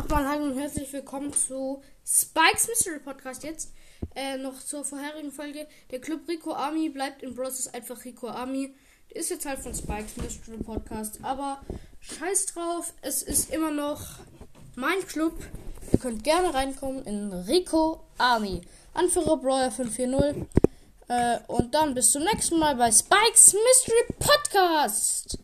Nochmal hallo und herzlich willkommen zu Spikes Mystery Podcast jetzt. Äh, noch zur vorherigen Folge. Der Club Rico Army bleibt in Bros. einfach Rico Army. Ist jetzt halt von Spikes Mystery Podcast. Aber scheiß drauf, es ist immer noch mein Club. Ihr könnt gerne reinkommen in Rico Army. Anführer Brawler 540. Äh, und dann bis zum nächsten Mal bei Spikes Mystery Podcast.